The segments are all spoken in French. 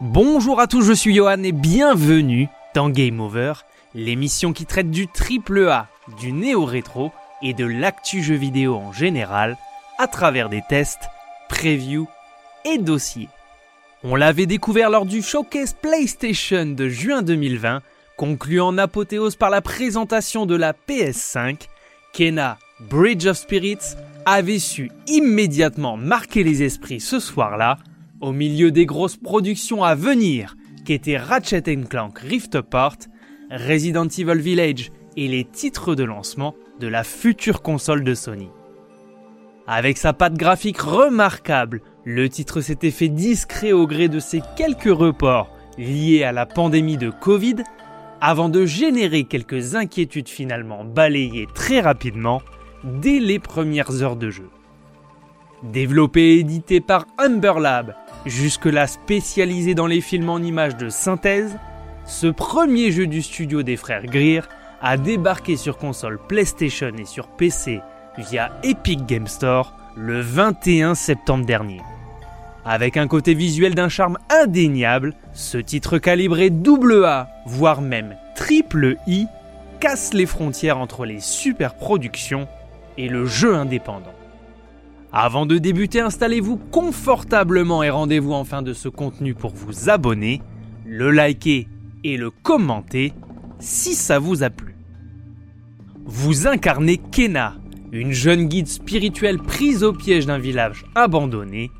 Bonjour à tous, je suis Johan et bienvenue dans Game Over, l'émission qui traite du triple A, du néo-rétro et de l'actu jeu vidéo en général à travers des tests, previews et dossiers. On l'avait découvert lors du showcase PlayStation de juin 2020, conclu en apothéose par la présentation de la PS5, Kena Bridge of Spirits avait su immédiatement marquer les esprits ce soir-là, au milieu des grosses productions à venir qu'étaient Ratchet Clank Rift Apart, Resident Evil Village et les titres de lancement de la future console de Sony. Avec sa patte graphique remarquable, le titre s'était fait discret au gré de ses quelques reports liés à la pandémie de Covid, avant de générer quelques inquiétudes finalement balayées très rapidement dès les premières heures de jeu. Développé et édité par Humber Lab, jusque-là spécialisé dans les films en images de synthèse, ce premier jeu du studio des frères Greer a débarqué sur console PlayStation et sur PC via Epic Game Store le 21 septembre dernier. Avec un côté visuel d'un charme indéniable, ce titre calibré double A, voire même triple I, casse les frontières entre les super productions et le jeu indépendant. Avant de débuter, installez-vous confortablement et rendez-vous en fin de ce contenu pour vous abonner, le liker et le commenter si ça vous a plu. Vous incarnez Kena, une jeune guide spirituelle prise au piège d'un village abandonné.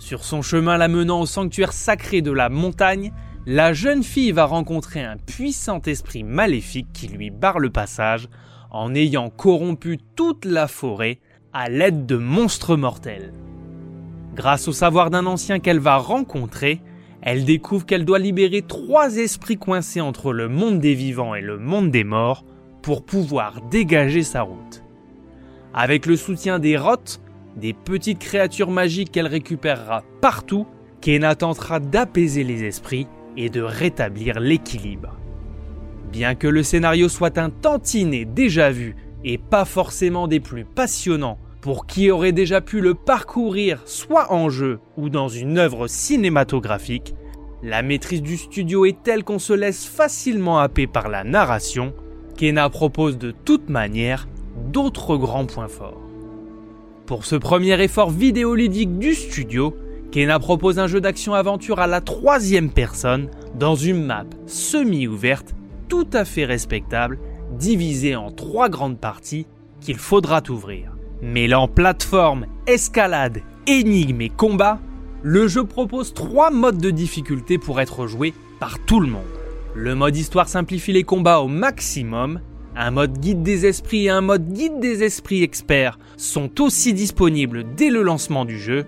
Sur son chemin la menant au sanctuaire sacré de la montagne, la jeune fille va rencontrer un puissant esprit maléfique qui lui barre le passage en ayant corrompu toute la forêt à l'aide de monstres mortels. Grâce au savoir d'un ancien qu'elle va rencontrer, elle découvre qu'elle doit libérer trois esprits coincés entre le monde des vivants et le monde des morts pour pouvoir dégager sa route. Avec le soutien des rottes, des petites créatures magiques qu'elle récupérera partout, Kena tentera d'apaiser les esprits et de rétablir l'équilibre. Bien que le scénario soit un tantinet déjà vu et pas forcément des plus passionnants pour qui aurait déjà pu le parcourir soit en jeu ou dans une œuvre cinématographique, la maîtrise du studio est telle qu'on se laisse facilement happer par la narration, Kena propose de toute manière d'autres grands points forts. Pour ce premier effort vidéoludique du studio, Kena propose un jeu d'action-aventure à la troisième personne dans une map semi-ouverte tout à fait respectable, divisé en trois grandes parties qu'il faudra ouvrir. Mêlant plateforme, escalade, énigme et combat, le jeu propose trois modes de difficulté pour être joué par tout le monde. Le mode histoire simplifie les combats au maximum, un mode guide des esprits et un mode guide des esprits experts sont aussi disponibles dès le lancement du jeu,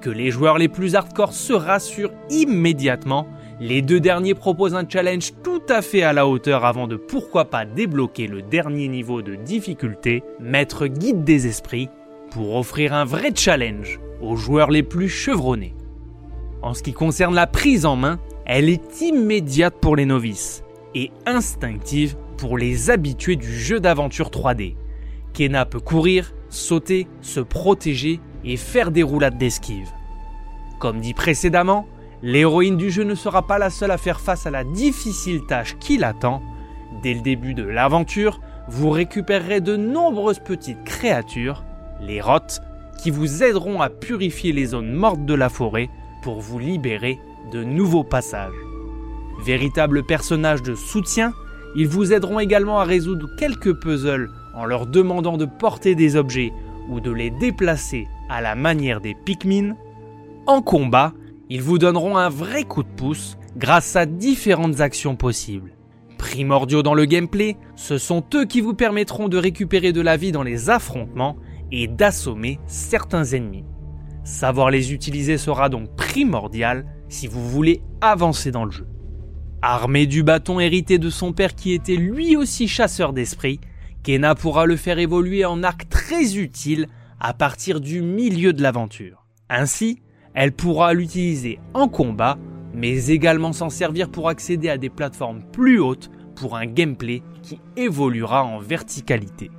que les joueurs les plus hardcore se rassurent immédiatement les deux derniers proposent un challenge tout à fait à la hauteur avant de pourquoi pas débloquer le dernier niveau de difficulté, Maître Guide des Esprits, pour offrir un vrai challenge aux joueurs les plus chevronnés. En ce qui concerne la prise en main, elle est immédiate pour les novices et instinctive pour les habitués du jeu d'aventure 3D. Kena peut courir, sauter, se protéger et faire des roulades d'esquive. Comme dit précédemment, L'héroïne du jeu ne sera pas la seule à faire face à la difficile tâche qui l'attend. Dès le début de l'aventure, vous récupérerez de nombreuses petites créatures, les rottes, qui vous aideront à purifier les zones mortes de la forêt pour vous libérer de nouveaux passages. Véritables personnages de soutien, ils vous aideront également à résoudre quelques puzzles en leur demandant de porter des objets ou de les déplacer à la manière des Pikmin. En combat, ils vous donneront un vrai coup de pouce grâce à différentes actions possibles. Primordiaux dans le gameplay, ce sont eux qui vous permettront de récupérer de la vie dans les affrontements et d'assommer certains ennemis. Savoir les utiliser sera donc primordial si vous voulez avancer dans le jeu. Armé du bâton hérité de son père qui était lui aussi chasseur d'esprit, Kena pourra le faire évoluer en arc très utile à partir du milieu de l'aventure. Ainsi, elle pourra l'utiliser en combat, mais également s'en servir pour accéder à des plateformes plus hautes pour un gameplay qui évoluera en verticalité.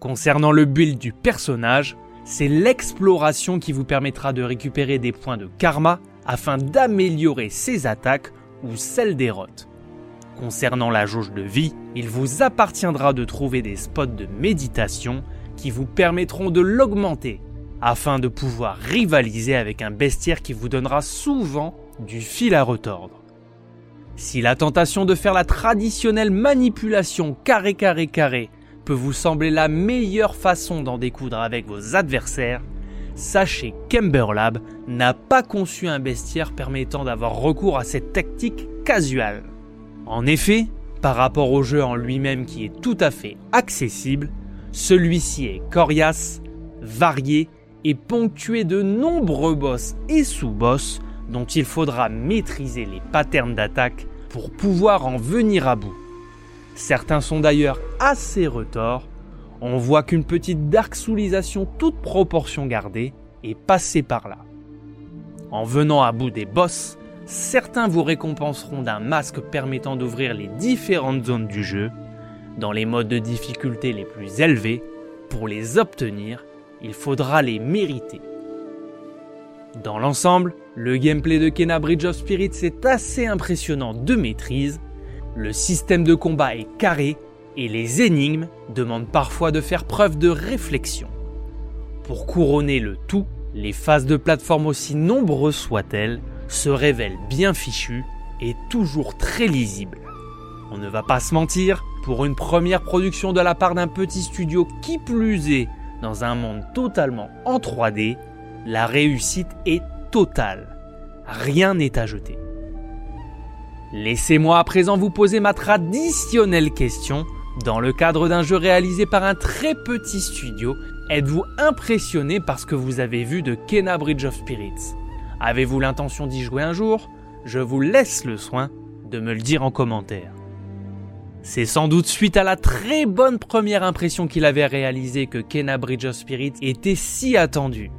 Concernant le build du personnage, c'est l'exploration qui vous permettra de récupérer des points de karma afin d'améliorer ses attaques ou celles des rots. Concernant la jauge de vie, il vous appartiendra de trouver des spots de méditation qui vous permettront de l'augmenter afin de pouvoir rivaliser avec un bestiaire qui vous donnera souvent du fil à retordre. Si la tentation de faire la traditionnelle manipulation carré carré carré peut vous sembler la meilleure façon d'en découdre avec vos adversaires, sachez qu'Emberlab n'a pas conçu un bestiaire permettant d'avoir recours à cette tactique casuale. En effet, par rapport au jeu en lui-même qui est tout à fait accessible, celui-ci est coriace, varié et ponctué de nombreux boss et sous-boss dont il faudra maîtriser les patterns d'attaque pour pouvoir en venir à bout. Certains sont d'ailleurs assez retors, on voit qu'une petite dark soulisation toute proportion gardée est passée par là. En venant à bout des boss, certains vous récompenseront d'un masque permettant d'ouvrir les différentes zones du jeu. Dans les modes de difficulté les plus élevés, pour les obtenir, il faudra les mériter. Dans l'ensemble, le gameplay de Kena Bridge of Spirits est assez impressionnant de maîtrise, le système de combat est carré et les énigmes demandent parfois de faire preuve de réflexion. Pour couronner le tout, les phases de plateforme aussi nombreuses soient-elles se révèlent bien fichues et toujours très lisibles. On ne va pas se mentir, pour une première production de la part d'un petit studio qui plus est dans un monde totalement en 3D, la réussite est totale. Rien n'est à jeter. Laissez-moi à présent vous poser ma traditionnelle question. Dans le cadre d'un jeu réalisé par un très petit studio, êtes-vous impressionné par ce que vous avez vu de Kena Bridge of Spirits? Avez-vous l'intention d'y jouer un jour? Je vous laisse le soin de me le dire en commentaire. C'est sans doute suite à la très bonne première impression qu'il avait réalisée que Kena Bridge of Spirits était si attendu.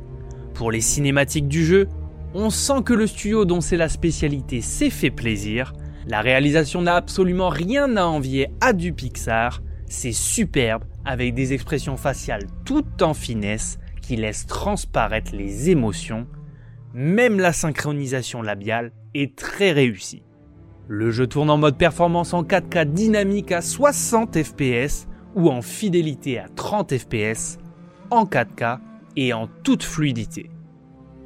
Pour les cinématiques du jeu, on sent que le studio dont c'est la spécialité s'est fait plaisir. La réalisation n'a absolument rien à envier à du Pixar. C'est superbe avec des expressions faciales toutes en finesse qui laissent transparaître les émotions. Même la synchronisation labiale est très réussie. Le jeu tourne en mode performance en 4K dynamique à 60 fps ou en fidélité à 30 fps, en 4K et en toute fluidité.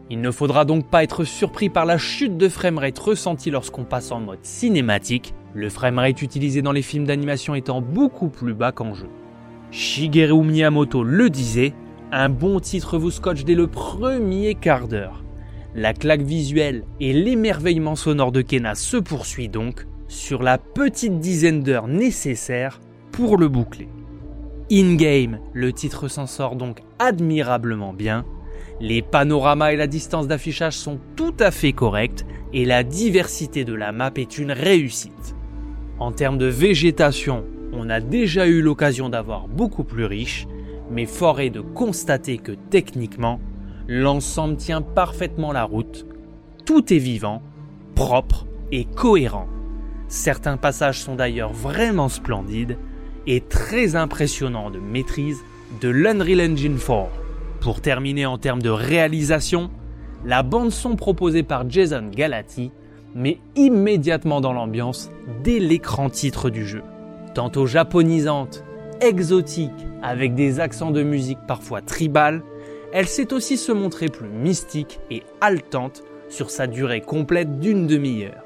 Il ne faudra donc pas être surpris par la chute de framerate ressentie lorsqu'on passe en mode cinématique, le framerate utilisé dans les films d'animation étant beaucoup plus bas qu'en jeu. Shigeru Miyamoto le disait, un bon titre vous scotche dès le premier quart d'heure. La claque visuelle et l'émerveillement sonore de Kena se poursuit donc sur la petite dizaine d'heures nécessaires pour le boucler. In-game, le titre s'en sort donc admirablement bien. Les panoramas et la distance d'affichage sont tout à fait corrects et la diversité de la map est une réussite. En termes de végétation, on a déjà eu l'occasion d'avoir beaucoup plus riche, mais fort est de constater que techniquement, L'ensemble tient parfaitement la route. Tout est vivant, propre et cohérent. Certains passages sont d'ailleurs vraiment splendides et très impressionnants de maîtrise de l'Unreal Engine 4. Pour terminer en termes de réalisation, la bande son proposée par Jason Galati met immédiatement dans l'ambiance dès l'écran titre du jeu. Tantôt japonisante, exotique, avec des accents de musique parfois tribales, elle sait aussi se montrer plus mystique et haletante sur sa durée complète d'une demi-heure.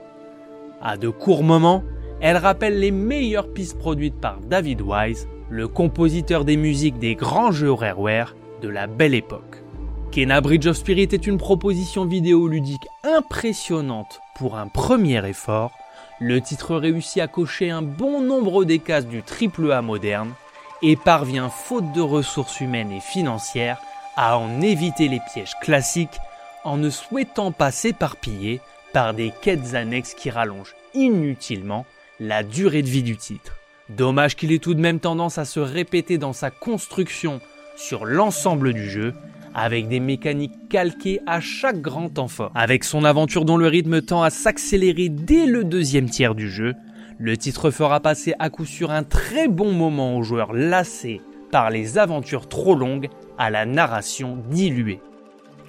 À de courts moments, elle rappelle les meilleures pistes produites par David Wise, le compositeur des musiques des grands jeux Rareware de la belle époque. Kena Bridge of Spirit est une proposition vidéoludique impressionnante pour un premier effort. Le titre réussit à cocher un bon nombre des cases du AAA moderne et parvient, faute de ressources humaines et financières, à en éviter les pièges classiques en ne souhaitant pas s'éparpiller par des quêtes annexes qui rallongent inutilement la durée de vie du titre. Dommage qu'il ait tout de même tendance à se répéter dans sa construction sur l'ensemble du jeu, avec des mécaniques calquées à chaque grand temps. Avec son aventure dont le rythme tend à s'accélérer dès le deuxième tiers du jeu, le titre fera passer à coup sûr un très bon moment aux joueurs lassés par les aventures trop longues à la narration diluée.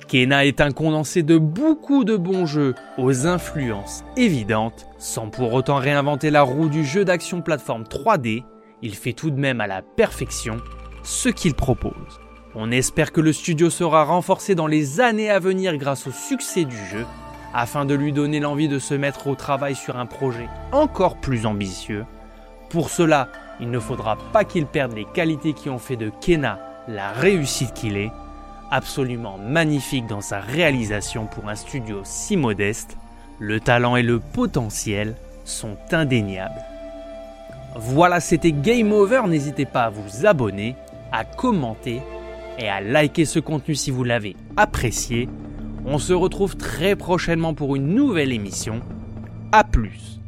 Kena est un condensé de beaucoup de bons jeux aux influences évidentes, sans pour autant réinventer la roue du jeu d'action plateforme 3D, il fait tout de même à la perfection ce qu'il propose. On espère que le studio sera renforcé dans les années à venir grâce au succès du jeu, afin de lui donner l'envie de se mettre au travail sur un projet encore plus ambitieux. Pour cela, il ne faudra pas qu'il perde les qualités qui ont fait de Kena la réussite qu'il est, absolument magnifique dans sa réalisation pour un studio si modeste, le talent et le potentiel sont indéniables. Voilà, c'était Game Over, n'hésitez pas à vous abonner, à commenter et à liker ce contenu si vous l'avez apprécié. On se retrouve très prochainement pour une nouvelle émission. A plus